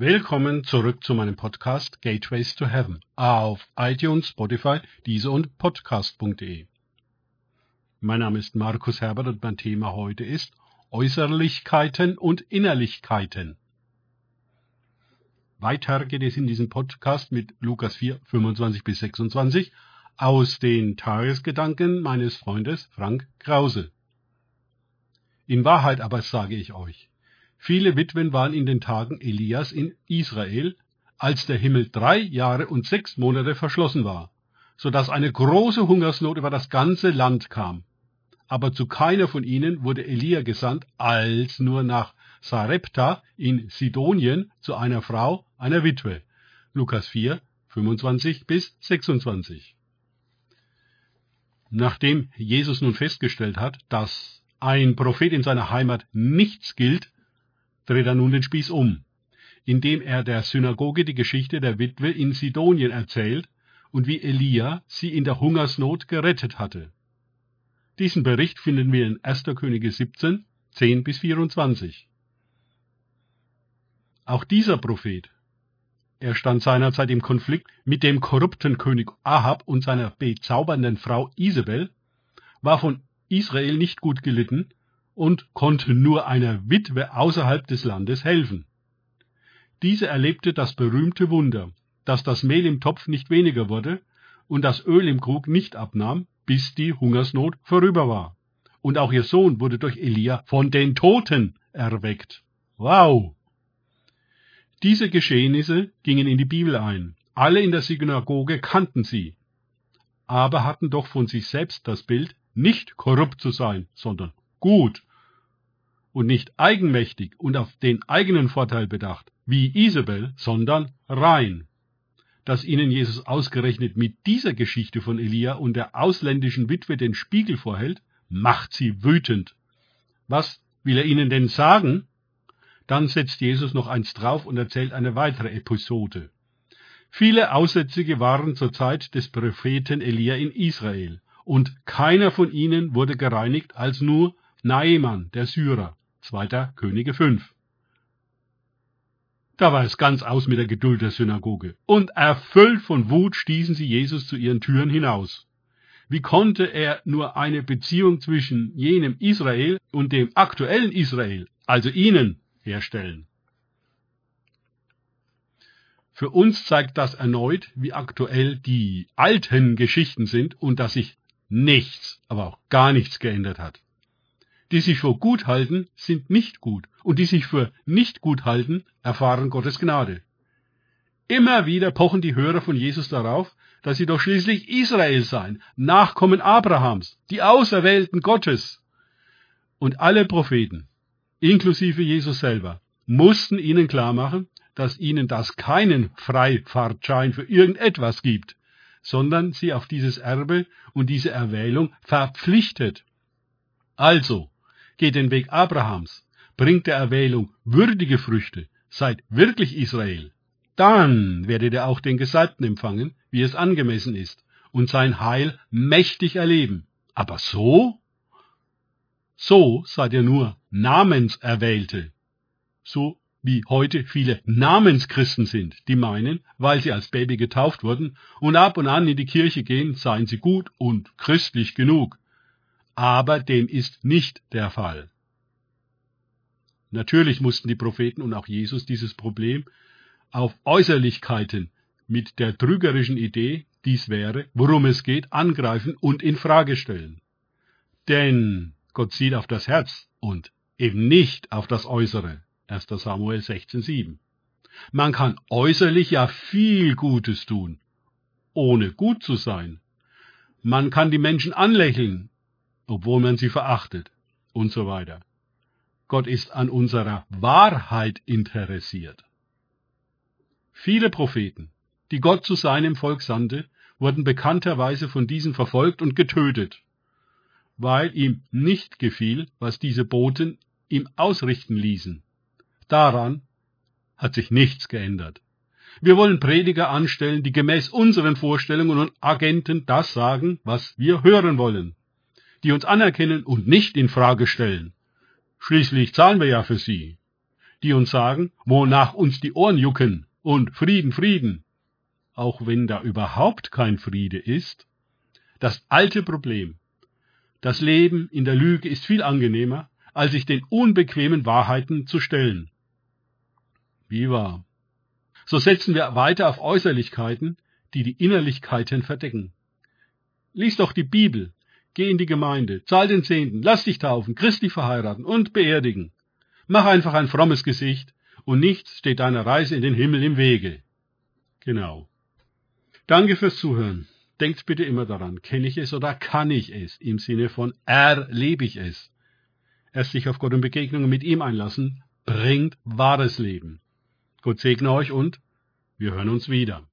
Willkommen zurück zu meinem Podcast Gateways to Heaven auf iTunes, Spotify, Deezer und Podcast.de. Mein Name ist Markus Herbert und mein Thema heute ist Äußerlichkeiten und Innerlichkeiten. Weiter geht es in diesem Podcast mit Lukas 4, 25 bis 26 aus den Tagesgedanken meines Freundes Frank Krause. In Wahrheit aber sage ich euch, viele Witwen waren in den Tagen Elias in Israel, als der Himmel drei Jahre und sechs Monate verschlossen war, so dass eine große Hungersnot über das ganze Land kam. Aber zu keiner von ihnen wurde Elia gesandt, als nur nach Sarepta in Sidonien zu einer Frau, einer Witwe. Lukas 4, 25 bis 26. Nachdem Jesus nun festgestellt hat, dass ein Prophet in seiner Heimat nichts gilt, dreht er nun den Spieß um, indem er der Synagoge die Geschichte der Witwe in Sidonien erzählt und wie Elia sie in der Hungersnot gerettet hatte. Diesen Bericht finden wir in 1. Könige 17, 10 bis 24. Auch dieser Prophet, er stand seinerzeit im Konflikt mit dem korrupten König Ahab und seiner bezaubernden Frau Isabel, war von Israel nicht gut gelitten und konnte nur einer Witwe außerhalb des Landes helfen. Diese erlebte das berühmte Wunder, dass das Mehl im Topf nicht weniger wurde und das Öl im Krug nicht abnahm, bis die Hungersnot vorüber war. Und auch ihr Sohn wurde durch Elia von den Toten erweckt. Wow! Diese Geschehnisse gingen in die Bibel ein. Alle in der Synagoge kannten sie, aber hatten doch von sich selbst das Bild, nicht korrupt zu sein, sondern gut und nicht eigenmächtig und auf den eigenen Vorteil bedacht, wie Isabel, sondern rein. Dass ihnen Jesus ausgerechnet mit dieser Geschichte von Elia und der ausländischen Witwe den Spiegel vorhält, macht sie wütend. Was will er ihnen denn sagen? Dann setzt Jesus noch eins drauf und erzählt eine weitere Episode. Viele Aussätzige waren zur Zeit des Propheten Elia in Israel und keiner von ihnen wurde gereinigt als nur Naeman, der Syrer. 2. Könige 5. Da war es ganz aus mit der Geduld der Synagoge, und erfüllt von Wut stießen sie Jesus zu ihren Türen hinaus. Wie konnte er nur eine Beziehung zwischen jenem Israel und dem aktuellen Israel, also ihnen, herstellen? Für uns zeigt das erneut, wie aktuell die alten Geschichten sind und dass sich nichts, aber auch gar nichts geändert hat. Die sich für gut halten, sind nicht gut, und die sich für nicht gut halten, erfahren Gottes Gnade. Immer wieder pochen die Hörer von Jesus darauf, dass sie doch schließlich Israel seien, Nachkommen Abrahams, die Auserwählten Gottes. Und alle Propheten, inklusive Jesus selber, mussten ihnen klarmachen, dass ihnen das keinen Freifahrtschein für irgendetwas gibt, sondern sie auf dieses Erbe und diese Erwählung verpflichtet. Also, geht den Weg Abrahams, bringt der Erwählung würdige Früchte, seid wirklich Israel. Dann werdet ihr auch den Gesalbten empfangen, wie es angemessen ist, und sein Heil mächtig erleben. Aber so? So seid ihr nur Namenserwählte. So wie heute viele Namenschristen sind, die meinen, weil sie als Baby getauft wurden und ab und an in die Kirche gehen, seien sie gut und christlich genug. Aber dem ist nicht der Fall. Natürlich mussten die Propheten und auch Jesus dieses Problem auf Äußerlichkeiten mit der trügerischen Idee, dies wäre, worum es geht, angreifen und in Frage stellen. Denn Gott sieht auf das Herz und eben nicht auf das Äußere. 1. Samuel 16,7. Man kann äußerlich ja viel Gutes tun, ohne gut zu sein. Man kann die Menschen anlächeln, obwohl man sie verachtet und so weiter. Gott ist an unserer Wahrheit interessiert. Viele Propheten, die Gott zu seinem Volk sandte, wurden bekannterweise von diesen verfolgt und getötet, weil ihm nicht gefiel, was diese Boten ihm ausrichten ließen. Daran hat sich nichts geändert. Wir wollen Prediger anstellen, die gemäß unseren Vorstellungen und Agenten das sagen, was wir hören wollen, die uns anerkennen und nicht in Frage stellen. Schließlich zahlen wir ja für sie. die uns sagen, wonach uns die Ohren jucken und Frieden, Frieden. Auch wenn da überhaupt kein Friede ist. Das alte Problem. Das Leben in der Lüge ist viel angenehmer, als sich den unbequemen Wahrheiten zu stellen. Wie wahr. So setzen wir weiter auf Äußerlichkeiten, die die Innerlichkeiten verdecken. Lies doch die Bibel, geh in die Gemeinde, zahl den Zehnten, lass dich taufen, christlich verheiraten und beerdigen. Mach einfach ein frommes Gesicht und nichts steht deiner Reise in den Himmel im Wege. Genau. Danke fürs Zuhören. Denkt bitte immer daran, kenne ich es oder kann ich es, im Sinne von erlebe ich es. Erst sich auf Gott und Begegnungen mit ihm einlassen, bringt wahres Leben. Gott segne euch und wir hören uns wieder.